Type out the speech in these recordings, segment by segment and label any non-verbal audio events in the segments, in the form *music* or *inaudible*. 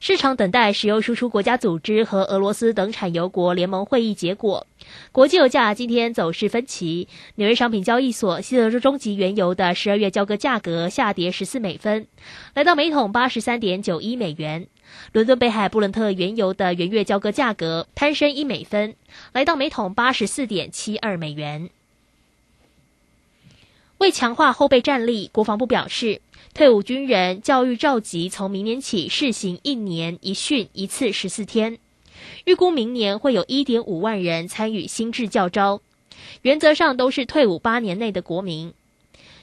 市场等待石油输出国家组织和俄罗斯等产油国联盟会议结果。国际油价今天走势分歧。纽约商品交易所西德州中级原油的十二月交割价格下跌十四美分，来到每桶八十三点九一美元。伦敦北海布伦特原油的原月交割价格攀升一美分，来到每桶八十四点七二美元。为强化后备战力，国防部表示。退伍军人教育召集从明年起试行一年一训一次十四天，预估明年会有一点五万人参与新制教招，原则上都是退伍八年内的国民。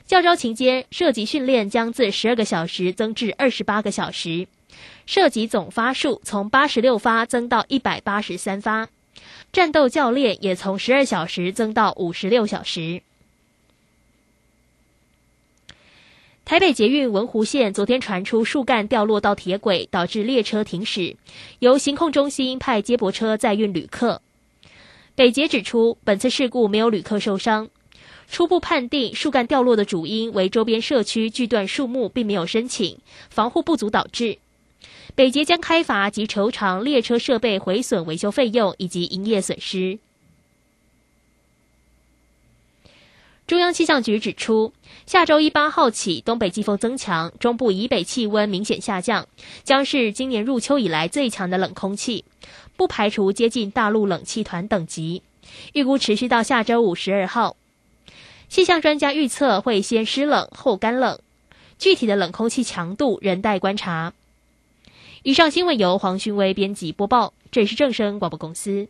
教招期间射击训练将自十二个小时增至二十八个小时，射击总发数从八十六发增到一百八十三发，战斗教练也从十二小时增到五十六小时。台北捷运文湖线昨天传出树干掉落到铁轨，导致列车停驶，由行控中心派接驳车载运旅客。北捷指出，本次事故没有旅客受伤，初步判定树干掉落的主因为周边社区锯断树木，并没有申请防护不足导致。北捷将开罚及筹偿列车设备毁损维修费用以及营业损失。中央气象局指出，下周一八号起，东北季风增强，中部以北气温明显下降，将是今年入秋以来最强的冷空气，不排除接近大陆冷气团等级，预估持续到下周五十二号。气象专家预测会先湿冷后干冷，具体的冷空气强度仍待观察。以上新闻由黄勋威编辑播报，这里是正声广播公司。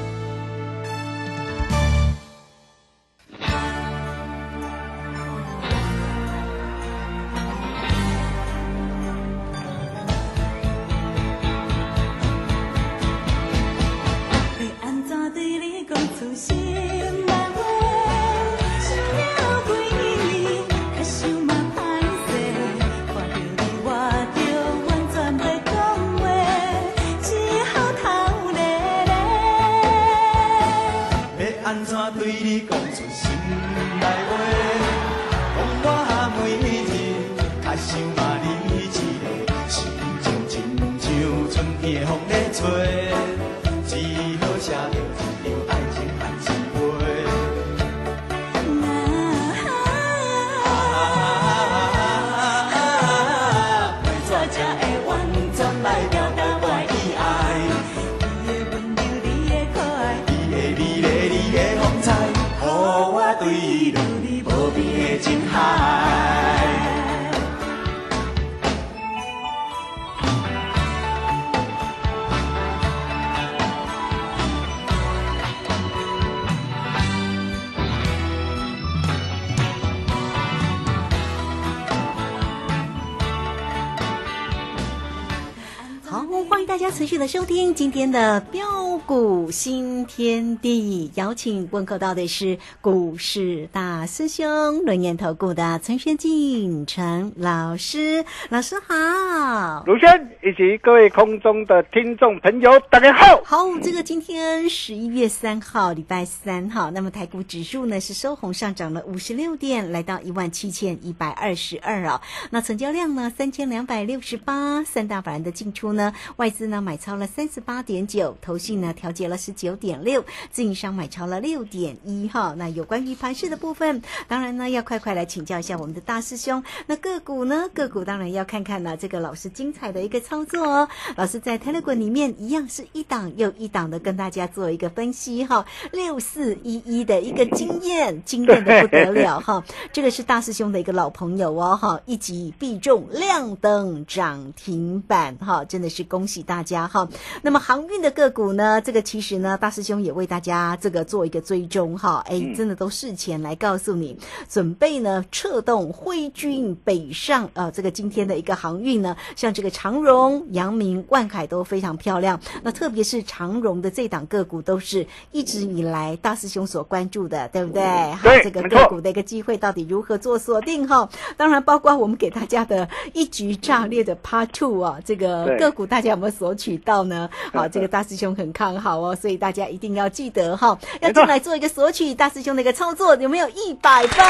的收听今天的标股新天地，邀请问候到的是股市大师兄轮研投顾的陈轩进陈老师，老师好。卢轩以及各位空中的听众朋友，大家好。好，这个今天十一月三号，礼拜三哈，那么台股指数呢是收红上涨了五十六点，来到一万七千一百二十二啊。那成交量呢三千两百六十八，三大法人的进出呢，外资呢买超了三十八点九，投信呢调节了十九点六，自营商买超了六点一哈。那有关于盘势的部分，当然呢要快快来请教一下我们的大师兄。那个股呢，个股当然要看看呢这个老师精彩的一个操作哦。老师在 Telegram 里面一样是一档又一档的跟大家做一个分析哈，六四一一的一个经验，惊艳的不得了哈。这个是大师兄的一个老朋友哦哈，一击必中，亮灯涨停板哈，真的是恭喜大家哈。那么航运的个股呢，这个其实呢，大师兄也为大家这个做一个追踪哈，哎，真的都事前来告诉你，准备呢策动挥军北上呃，这个今天的一个航运呢，像这个长荣、阳明、万海都非常漂亮。那特别是长荣的这档个股，都是一直以来大师兄所关注的，对不对？对这个个股的一个机会到底如何做锁定哈？当然，包括我们给大家的一局炸裂的 Part Two 啊，这个个股大家有没有索取到呢？好，*laughs* 这个大师兄很看好哦，所以大家一定要记得哈，要进来做一个索取大师兄的一个操作，有没有一百分？*laughs*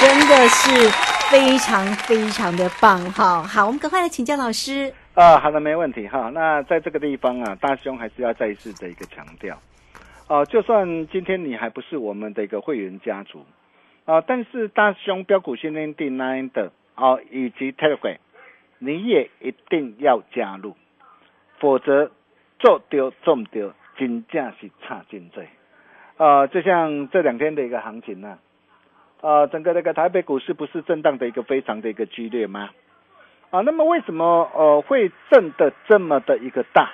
真的是非常非常的棒哈！好，我们赶快来请教老师。啊，好的，没问题哈。那在这个地方啊，大兄还是要再一次的一个强调，哦、就算今天你还不是我们的一个会员家族，啊、但是大兄标股训练地 Nine 的哦、以及 Telegram，你也一定要加入，否则做丢中丢，真正是差劲罪。呃，就像这两天的一个行情呢、呃，整个那个台北股市不是震荡的一个非常的一个剧烈吗？啊，那么为什么呃会震的这么的一个大？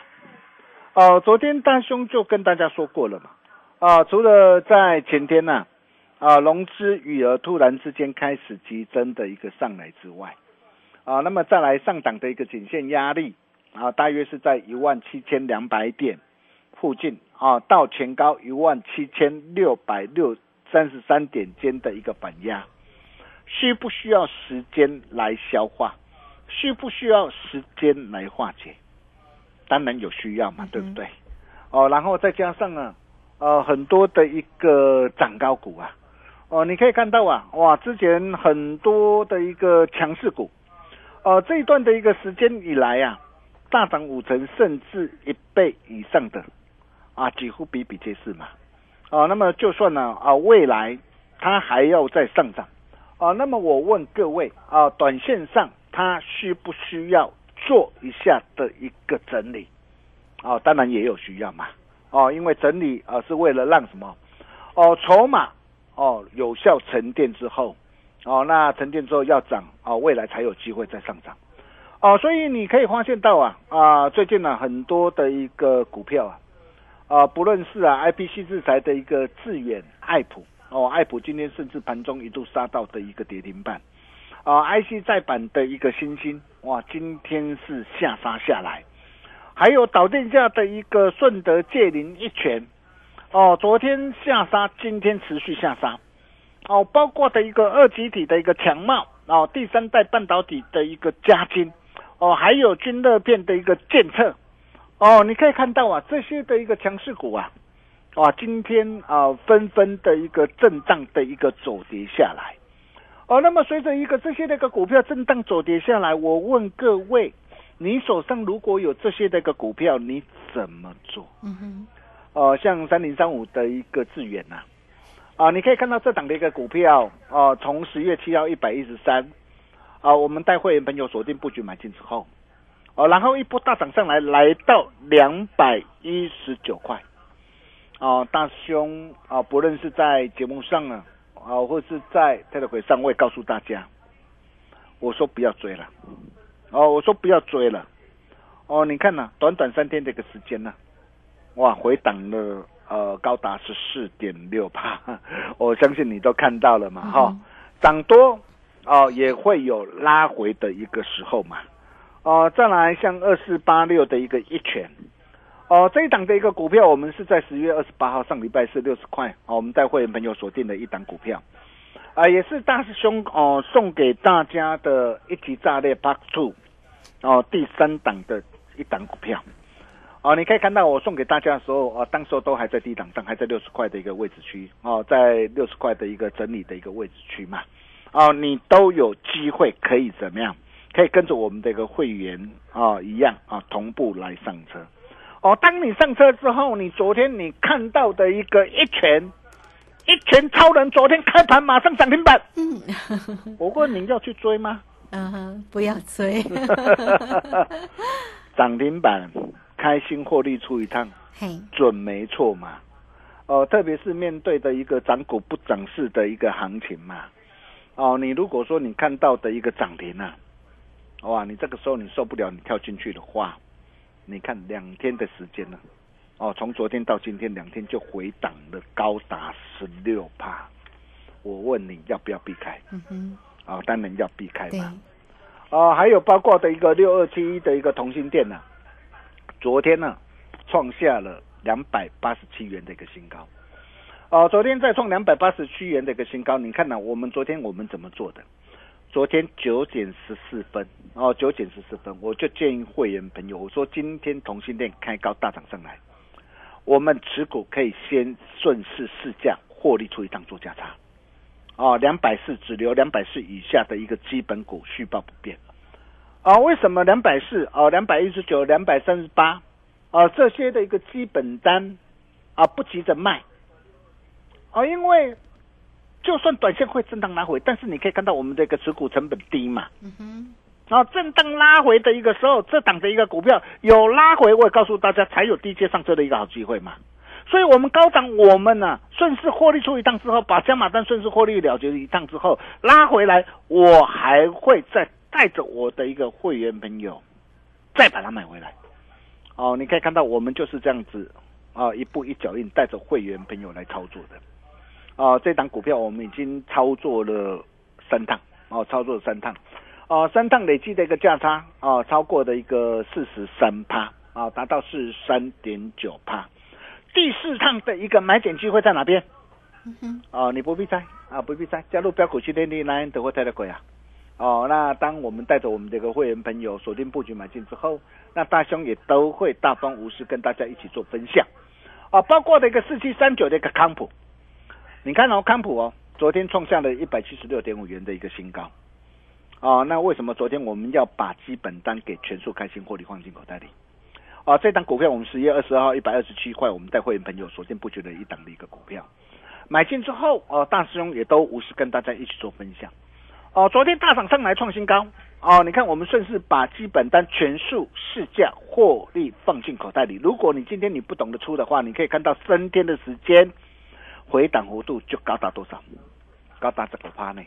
呃，昨天大兄就跟大家说过了嘛，啊，除了在前天呐、啊，融资余额突然之间开始急增的一个上来之外，啊，那么再来上档的一个颈线压力啊，大约是在一万七千两百点附近啊，到前高一万七千六百六三十三点间的一个反压，需不需要时间来消化？需不需要时间来化解？当然有需要嘛，对不对？哦，然后再加上啊，呃，很多的一个涨高股啊，哦，你可以看到啊，哇，之前很多的一个强势股，呃，这一段的一个时间以来啊，大涨五成甚至一倍以上的啊，几乎比比皆是嘛。哦，那么就算呢啊，未来它还要再上涨啊，那么我问各位啊，短线上它需不需要做一下的一个整理？哦，当然也有需要嘛。哦，因为整理啊是为了让什么？哦，筹码哦有效沉淀之后，哦，那沉淀之后要涨哦，未来才有机会再上涨。哦，所以你可以发现到啊啊，最近呢、很多的一个股票啊。啊，不论是啊 IPC 制裁的一个致远、爱普哦，爱普今天甚至盘中一度杀到的一个跌停板，啊 IC 再版的一个新星哇，今天是下杀下来，还有导电价的一个顺德界林一拳，哦，昨天下杀，今天持续下杀，哦，包括的一个二极体的一个强茂，哦，第三代半导体的一个加金，哦，还有均热片的一个监测。哦，你可以看到啊，这些的一个强势股啊，哇，今天啊纷纷的一个震荡的一个走跌下来。哦，那么随着一个这些的一个股票震荡走跌下来，我问各位，你手上如果有这些的一个股票，你怎么做？嗯哼，哦，像三零三五的一个智远呐、啊，你可以看到这档的一个股票，哦、从十月七号一百一十三，啊，我们带会员朋友锁定布局买进之后，哦，然后一波大涨上来，来到两百一十九块，哦，大兄啊，不论是在节目上啊，啊，或是在 Telegram 上，我也告诉大家，我说不要追了，哦，我说不要追了，哦，你看呐、短短三天的一个时间呢、哇，回档了呃高达十四点六帕，*laughs* 我相信你都看到了嘛哈、涨多哦、也会有拉回的一个时候嘛，哦，再来像二四八六的一个一拳，哦，这一档的一个股票，我们是在十月二十八号上礼拜是六十块，哦，我们带会员朋友锁定的一档股票，啊，也是大师兄哦送给大家的一级炸裂 Part Two，哦，第三档的一档股票，哦，你可以看到我送给大家的时候，哦，当时候都还在低档上，还在六十块的一个位置区，哦，在六十块的一个整理的一个位置区嘛，哦，你都有机会可以怎么样？可以跟着我们这个会员啊一样啊同步来上车哦。当你上车之后，你昨天你看到的一个一拳一拳超人，昨天开盘马上涨停板。嗯，我问你要去追吗？*laughs* 嗯哼，不要追。*laughs* 涨停板开心获利出一趟，嘿，准没错嘛。哦，特别是面对的一个涨股不涨市的一个行情嘛。哦，你如果说你看到的一个涨停啊。哇，你这个时候你受不了，你跳进去的话，你看两天的时间呢，哦，从昨天到今天两天就回档了高达十六帕，我问你要不要避开？嗯哼，啊，当然要避开对，嘛。啊，还有包括的一个六二七一的一个同心店呢，昨天呢创下了两百八十七元的一个新高。哦，昨天再创两百八十七元的一个新高，你看呢？我们昨天我们怎么做的？昨天九点十四分，哦，九点十四分，我就建议会员朋友，我说今天同性恋开高大涨上来，我们持股可以先顺势试价获利出一趟做价差，哦，两百四只留两百四以下的一个基本股续报不变，啊，为什么两百四？哦，两百一十九、两百三十八，啊，这些的一个基本单啊，不急着卖，啊，因为。就算短线会震荡拉回，但是你可以看到我们这个持股成本低嘛，嗯哼，然后震荡拉回的一个时候，这档的一个股票有拉回，我也告诉大家才有低阶上车的一个好机会嘛。所以，我们高涨，我们呢顺势获利出一趟之后，把加码单顺势获利了结一趟之后，拉回来，我还会再带着我的一个会员朋友再把它买回来。哦，你可以看到我们就是这样子啊，一步一脚印，带着会员朋友来操作的。啊，这档股票我们已经操作了三趟，哦，操作了三趟，哦，三趟累计的一个价差，啊，超过的一个四十三趴，啊，达到四十三点九趴。第四趟的一个买点机会在哪边？哦，你不必猜，啊，不必猜，加入标股区天地来德国泰的鬼啊！哦，那当我们带着我们这个会员朋友锁定布局买进之后，那大兄也都会大方无私跟大家一起做分享，啊，包括的一个四七三九的一个康普。你看哦，康普哦，昨天创下了一百七十六点五元的一个新高，哦，那为什么昨天我们要把基本单给全数开心获利放进口袋里？哦，这档股票我们十月二十号一百二十七块，我们带会员朋友锁定布局的一档的一个股票，买进之后，哦，大师兄也都无私跟大家一起做分享，哦，昨天大涨上来创新高，哦，你看我们顺势把基本单全数市价获利放进口袋里。如果你今天你不懂得出的话，你可以看到三天的时间。回档幅度就高达多少？高达这个趴呢？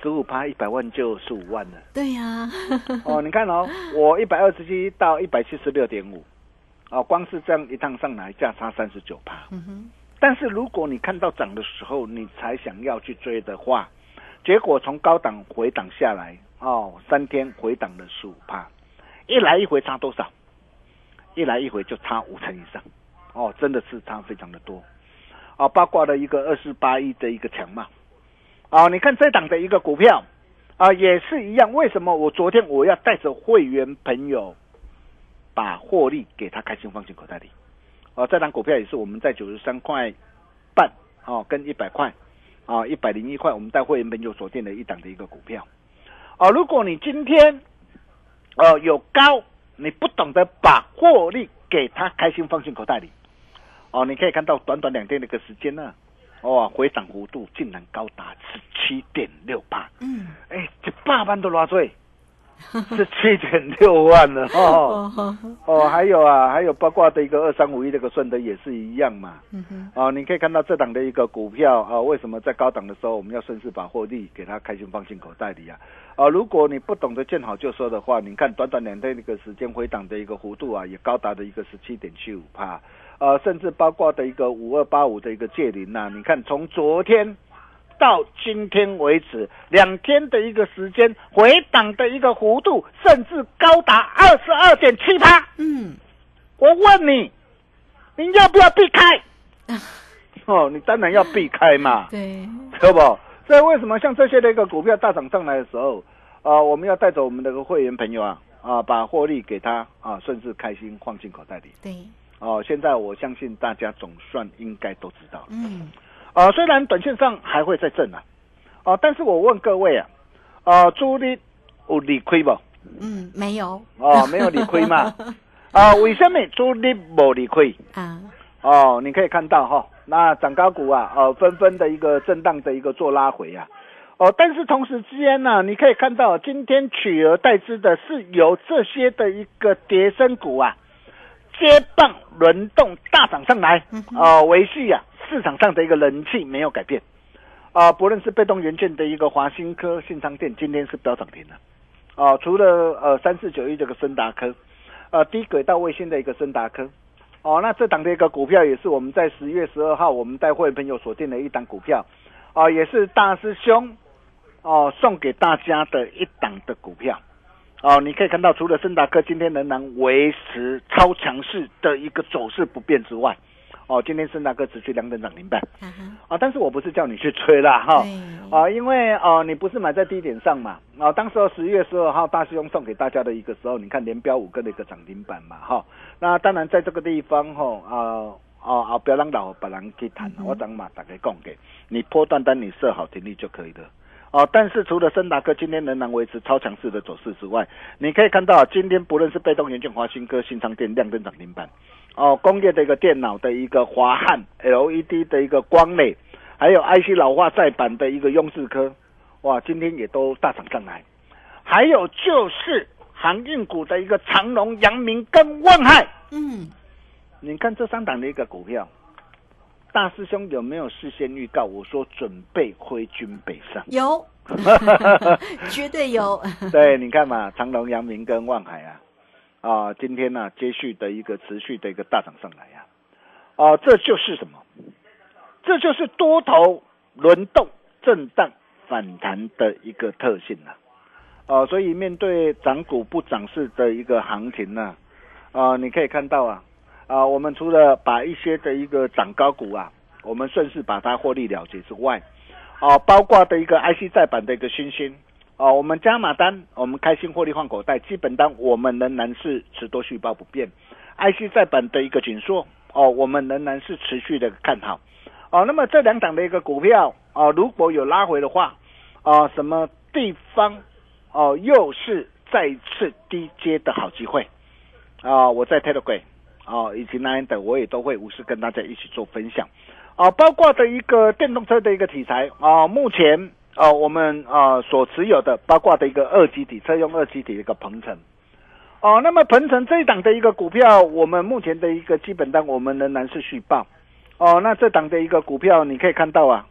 十五趴一百万就十五万了。对呀。*laughs* 哦，你看哦，我一百二十七到一百七十六点五，哦，光是这样一趟上来价差三十九趴。嗯哼。但是如果你看到涨的时候，你才想要去追的话，结果从高档回档下来，哦，三天回档了十五趴，一来一回差多少？一来一回就差五成以上。哦，真的是差非常的多。啊，包括了一个二四八一的一个强嘛，啊，你看这档的一个股票，啊，也是一样。为什么我昨天我要带着会员朋友把获利给他开心放进口袋里？啊，这档股票也是我们在九十三块半，哦，跟一百块，啊，一百零一块，我们带会员朋友锁定的一档的一个股票。啊，如果你今天，呃，有高，你不懂得把获利给他开心放进口袋里。哦，你可以看到短短两天的一个时间呢，哦，回涨幅度竟然高达十七点六八。嗯，哎，这八万都拉碎，*laughs* 是七点六万了哦。哦，还有啊，还有包括的一个二三五一这个顺德也是一样嘛。嗯哼。哦，你可以看到这档的一个股票啊，为什么在高档的时候我们要顺势把获利给它开心放进口袋里啊？啊，如果你不懂得见好就收的话，你看短短两天的一个时间回档的一个幅度啊，也高达的一个十七点七五帕。呃，甚至包括的一个五二八五的一个借零呐，你看从昨天到今天为止，两天的一个时间回档的一个幅度，甚至高达二十二点七八。嗯，我问你，你要不要避开？哦，你当然要避开嘛，*laughs* 对，对不？所以为什么像这些的一个股票大涨上来的时候，啊、我们要带走我们的一个会员朋友啊，啊、把获利给他啊，顺势开心放进口袋里。对，哦，现在我相信大家总算应该都知道了。嗯，啊、虽然短线上还会再震啊，哦、但是我问各位啊，呃、朱力有理亏不？嗯，没有，哦，没有理亏嘛？*laughs* 啊、为什么朱力没理亏？啊，哦，你可以看到哈、那涨高股啊，呃，纷纷的一个震荡的一个做拉回啊，哦，但是同时之间呢、你可以看到今天取而代之的是由这些的一个跌升股啊，接棒轮动大涨上来，呃，维系啊市场上的一个人气没有改变，啊、不论是被动元件的一个华新科、信昌店，今天是飙涨停的，哦、除了呃三四九一这个森达科，呃低轨道卫星的一个森达科。哦，那这档的一个股票也是我们在十月十二号我们带会员朋友锁定的一档股票，啊、也是大师兄哦送给大家的一档的股票。哦，你可以看到，除了森达科今天仍然维持超强势的一个走势不变之外，哦，今天森达科持续两等涨停板。啊但是我不是叫你去吹啦哈，对，啊，因为哦、你不是买在低点上嘛，啊，当时候十月十二号大师兄送给大家的一个时候，你看连标五个的一个涨停板嘛，哈，那当然在这个地方哈，啊啊啊，不要让老把人去谈，我等嘛打开供给你波段单你设好停利就可以了。哦，但是除了森达科今天仍然维持超强势的走势之外，你可以看到今天不论是被动元件华新科、新昌电亮灯涨停板，哦，工业的一个电脑的一个华汉 LED 的一个光磊，还有 IC 老化再版的一个雍智科，哇，今天也都大涨上来。还有就是航运股的一个长隆、阳明跟万海，嗯，你看这三档的一个股票，大师兄有没有事先预告？我说准备挥军北上。有，*laughs* 绝对有，对，你看嘛，长隆、阳明跟万海啊，啊，今天呢、接续的一个持续的一个大涨上来呀、啊，这就是什么？这就是多头轮动、震荡、反弹的一个特性啊。哦、所以面对涨股不涨市的一个行情呢、啊，你可以看到啊，啊，我们除了把一些的一个涨高股啊，我们顺势把它获利了结之外，啊，包括的一个 IC 再版的一个新兴，哦，我们加码单，我们开心获利换口袋，基本单我们仍然是持多续报不变。IC 再版的一个紧缩，哦，我们仍然是持续的看好。哦，那么这两档的一个股票，哦，如果有拉回的话，啊，什么地方，哦，又是再次低阶的好机会。啊，我在 Telegram，哦，以及 Nine 的我也都会无私跟大家一起做分享。啊，包括的一个电动车的一个题材啊，目前啊我们啊所持有的，包括的一个二级体车用二级体的一个鹏程。哦、那么鹏程这一档的一个股票，我们目前的一个基本单，我们仍然是续报。哦，那这档的一个股票，你可以看到啊，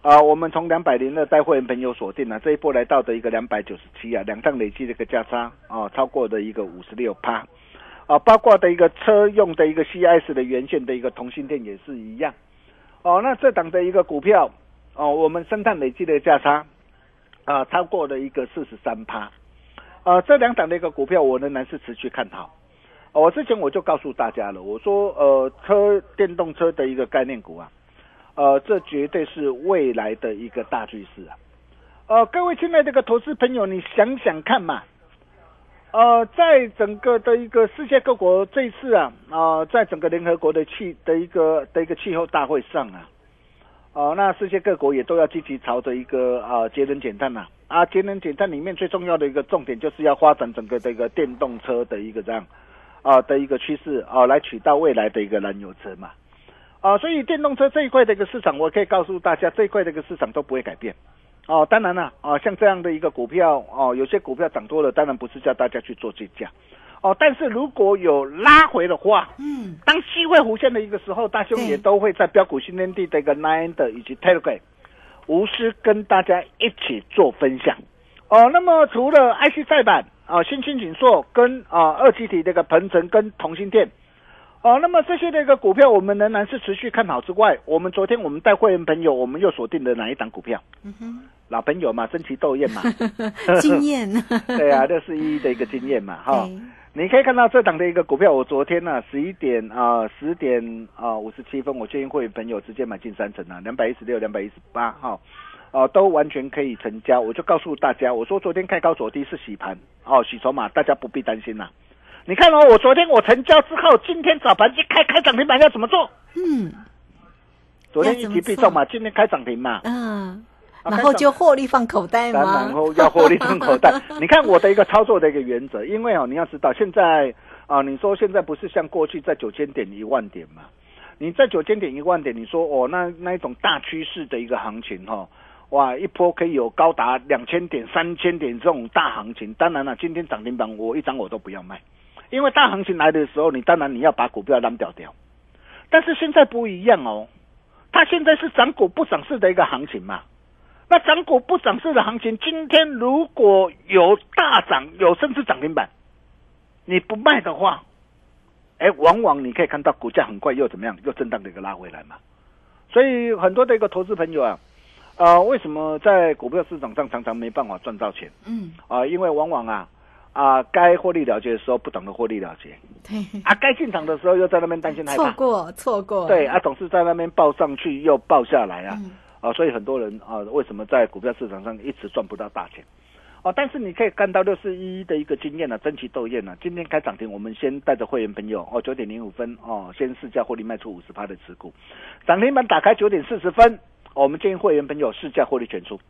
啊，我们从两百零二带会员朋友锁定了、这一波来到的一个两百九十七啊，两趟累计的一个价差哦，超过的一个五十六趴。啊，包括的一个车用的一个 C S 的原线的一个同性电也是一样。哦，那这档的一个股票，哦，我们生态累计的价差啊，超过了一个四十三趴。呃，这两档的一个股票，我仍然是持续看好。我之前我就告诉大家了，我说呃，车电动车的一个概念股啊，呃，这绝对是未来的一个大趋势啊。呃，各位亲爱的这个投资朋友，你想想看嘛，呃，在整个的一个世界各国这一次啊，啊、在整个联合国的气的一个的一个气候大会上啊，哦、那世界各国也都要积极朝着一个啊、节能减碳呐、啊，节能减碳里面最重要的一个重点就是要发展整个的一个电动车的一个这样啊的一个趋势啊，来取代未来的一个燃油车嘛。啊，所以电动车这一块的一个市场，我可以告诉大家，这一块的一个市场都不会改变。哦，当然了，啊，像这样的一个股票，哦，有些股票涨多了，当然不是叫大家去做追加，哦，但是如果有拉回的话，嗯，当机会浮现的一个时候，大兄也都会在标股新天地的一个 Nine 的以及 Telegram 无私跟大家一起做分享。哦，那么除了 IC 再版啊、新兴紧缩跟啊、二极体这个鹏程跟同心电，哦，那么这些的一个股票，我们仍然是持续看好之外，我们昨天我们带会员朋友，我们又锁定了哪一档股票？嗯哼，老朋友嘛，争奇斗艳嘛，*laughs* *laughs* 经验，对啊，六四一的一个经验嘛，哈。对你可以看到这档的一个股票，我昨天呢十一点啊十点啊五十七分，我建议会员朋友直接买进三成啊，两百一十六、两百一十八哈，哦、都完全可以成交。我就告诉大家，我说昨天开高走低是洗盘哦，洗筹码，大家不必担心啦。你看哦，我昨天我成交之后，今天早盘一开开涨停板要怎么做？嗯昨天一击必中嘛，今天开涨停嘛，嗯，啊然后就获利放口袋当然？后要获利放口袋。*laughs* 你看我的一个操作的一个原则，因为哦，你要知道现在啊，你说现在不是像过去在九千点一万点嘛？你在九千点一万点，你说哦，那那一种大趋势的一个行情哈、哇，一波可以有高达两千点、三千点这种大行情。当然了，今天涨停板我一张我都不要卖，因为大行情来的时候，你当然你要把股票扔掉掉。但是现在不一样哦，它现在是涨股不涨市的一个行情嘛。那涨股不涨市的行情，今天如果有大涨，有甚至涨停板，你不卖的话，哎，往往你可以看到股价很快又怎么样，又震荡的一个拉回来嘛。所以很多的一个投资朋友啊，呃，为什么在股票市场上常常没办法赚到钱嗯，啊、因为往往啊啊、该获利了结的时候不懂得获利了结对，啊，该进场的时候又在那边担心害怕，错过错过，对啊，总是在那边报上去又报下来啊。嗯啊，所以很多人啊，为什么在股票市场上一直赚不到大钱？哦、但是你可以看到六四一的一个经验呢、争奇斗艳呢。今天开涨停，我们先带着会员朋友哦，九点零五分哦，先试价获利卖出五十趴的持股，涨停板打开九点四十分、哦我们建议会员朋友试价获利全出。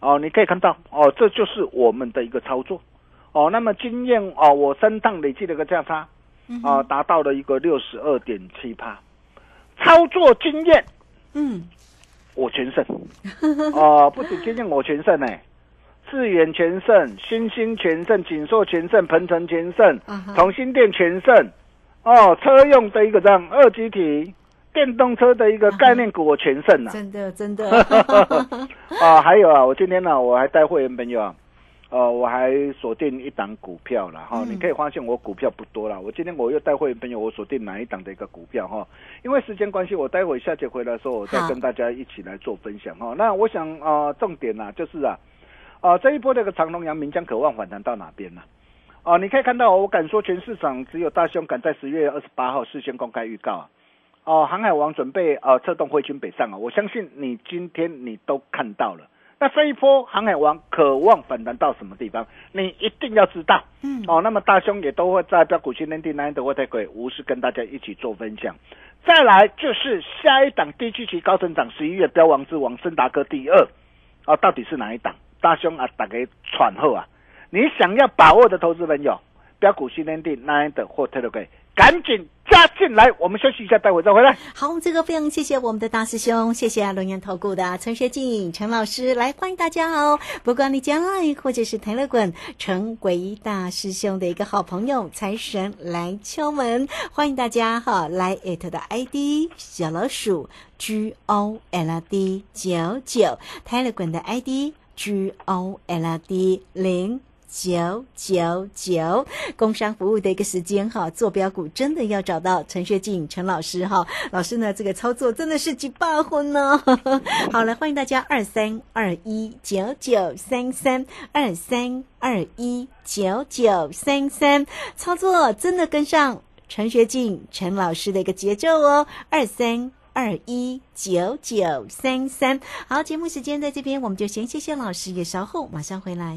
哦，你可以看到哦，这就是我们的一个操作。哦，那么经验哦，我三趟累计的一个价差嗯啊、达到了一个六十二点七八，操作经验嗯，我全胜，*laughs* 哦，不止经验我全胜呢，智远全胜，新兴全胜，锦硕全胜，鹏程全胜同心店全胜，哦，车用的一个这样二级体，电动车的一个概念股我全胜啊，真的真的，*laughs* *laughs* 啊，还有啊，我今天呢、我还带会员朋友啊。呃，我还锁定一档股票了哈，嗯你可以发现我股票不多了。我今天我又带会员朋友，我锁定哪一档的一个股票哈？因为时间关系，我待会下节回来的时候，我再跟大家一起来做分享哈。那我想呃，重点呢、就是啊，啊、这一波这个长隆、阳明将渴望反弹到哪边呢？哦、你可以看到，我敢说全市场只有大兄敢在十月二十八号事先公开预告啊。哦，航海王准备呃策动汇军北上啊！我相信你今天你都看到了。*laughs* 那这一波航海王渴望反弹到什么地方？你一定要知道。嗯哦，那么大兄也都会在标股训练地那的会太鬼无私跟大家一起做分享。再来就是下一档低基期高成长十一月标王之王森达科第二，啊，到底是哪一档？大兄啊，打给喘后啊！你想要把握的投资朋友，标股训练地那的或 Telegram，赶紧加进来。我们休息一下，待会再回来。好，这个非常谢谢我们的大师兄，谢谢龙岩投顾的陈学进陈老师来欢迎大家哦。不管你将来或者是台乐滚成为大师兄的一个好朋友，财神来敲门，欢迎大家哈来艾特的 ID 小老鼠 G O L D 九九，台乐滚的 ID G O L D 零。九九九，工商服务的一个时间哈，坐标股真的要找到陈学进陈老师哈，老师呢这个操作真的是几把婚呢。*laughs* 好了，欢迎大家二三二一九九三三二三二一九九三三，操作真的跟上陈学进陈老师的一个节奏哦，二三。二一九九三三，好，节目时间在这边，我们就先谢谢老师，也稍后马上回来。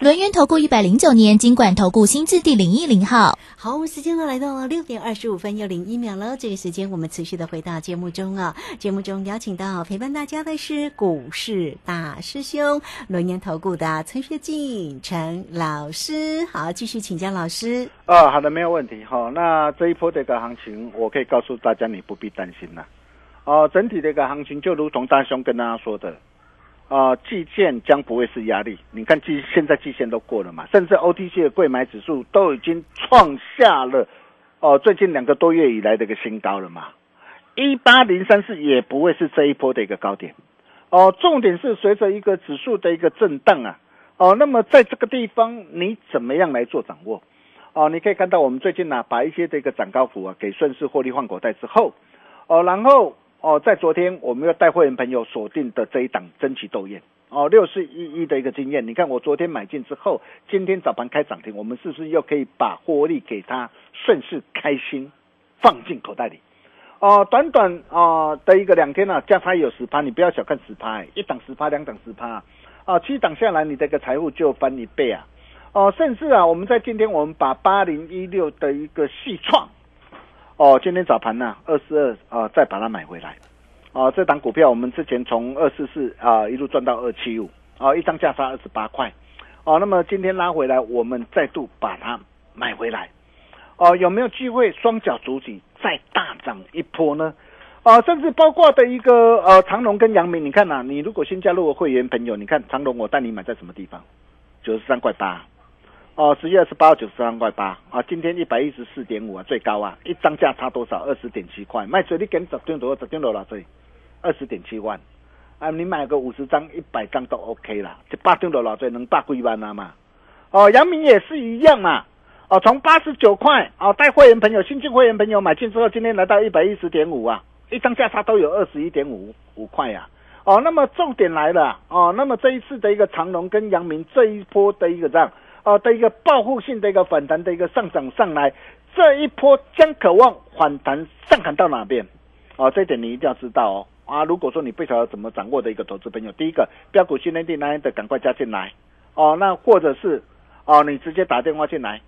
轮源投顾一百零九年金管投顾新字第零一零号。好，我们时间呢来到了六点二十五分又零一秒了。这个时间我们持续的回到节目中啊，节目中邀请到陪伴大家的是股市大师兄轮源投顾的陈学进陈老师。好，继续请教老师。啊，好的，没有问题哈。那这一波的一个行情，我可以告诉大家，你不必担心了。哦、整体的一个行情就如同大兄跟大家说的，啊、季线将不会是压力。你看季现在季线都过了嘛，甚至 OTC 的贵买指数都已经创下了哦、最近两个多月以来的一个新高了嘛。一八零三四也不会是这一波的一个高点。哦，重点是随着一个指数的一个震荡啊，哦，那么在这个地方你怎么样来做掌握？哦，你可以看到我们最近呢、把一些这个涨高股啊给顺势获利换口袋之后，哦，然后哦，在昨天我们要带会员朋友锁定的这一档争奇斗艳哦，六四一一的一个经验，你看我昨天买进之后，今天早盘开涨停，我们是不是又可以把获利给它顺势开心放进口袋里？哦，短短哦的一个两天呢、价差有十趴，你不要小看十趴，一档十趴，两档十趴，啊，七档下来，你的一个财富就翻一倍啊！哦，甚至啊，我们在今天我们把八零一六的一个细创，哦，今天早盘呢二四二啊，再把它买回来，哦，这档股票我们之前从二四四啊一路赚到二七五，哦，一张价差二十八块，哦，那么今天拉回来，我们再度把它买回来，哦，有没有机会双脚主体再大涨一波呢？啊，甚至包括的一个呃长隆跟阳明，你看呐、你如果新加入的会员朋友，你看长隆我带你买在什么地方？九十三块八，哦，十月二十八号九十三块八啊，今天一百一十四点五啊，最高啊，一张价差多少？二十点七块，卖水你给你十点多，十点多了这二十点七万啊，你买个五十张、一百张都 OK 啦，这八点多了这能八几万啊嘛？哦，阳明也是一样嘛。哦，从八十九块哦，带会员朋友、新进会员朋友买进之后，今天来到一百一十点五啊，一张价差都有二十一点五五块呀、哦，那么重点来了哦，那么这一次的一个长隆跟阳明这一波的一个这样哦的一个报复性的一个反弹的一个上涨上来，这一波将渴望反弹上砍到哪边？哦，这一点你一定要知道哦。啊，如果说你不晓得怎么掌握的一个投资朋友，第一个标股训练地那的赶快加进来哦，那或者是哦你直接打电话进来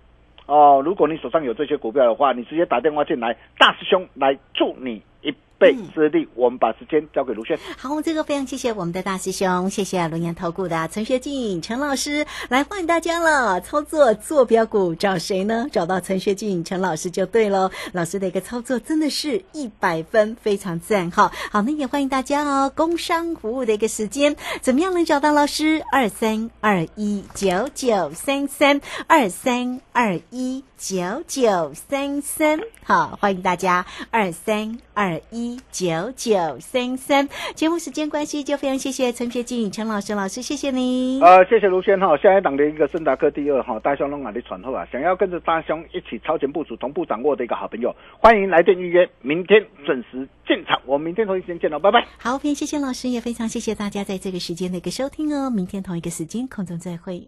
哦，如果你手上有这些股票的话，你直接打电话进来，大师兄来助你一臂之力。我们把时间交给卢轩。好，这个非常谢谢我们的大师兄，谢谢龙岩投顾的陈学进陈老师来欢迎大家了。操作坐标股找谁呢？找到陈学进陈老师就对喽。老师的一个操作真的是一百分，非常赞哈。好，那也欢迎大家哦。工商服务的一个时间，怎么样能找到老师？二三二一九九三三二三二一九九三三。好，欢迎大家二三二一九九三三。节目时间关系，就非常谢谢陈学静陈老师老师，谢谢您。呃，谢谢卢轩哈，下一档的一个森达科第二哈，大兄龙马的传后啊，想要跟着大兄一起超前部署、同步掌握的一个好朋友，欢迎来电预约，明天准时进场，我们明天同一时间见喽，拜拜。好，非常谢谢老师，也非常谢谢大家在这个时间的一个收听哦。明天同一个时间空中再会。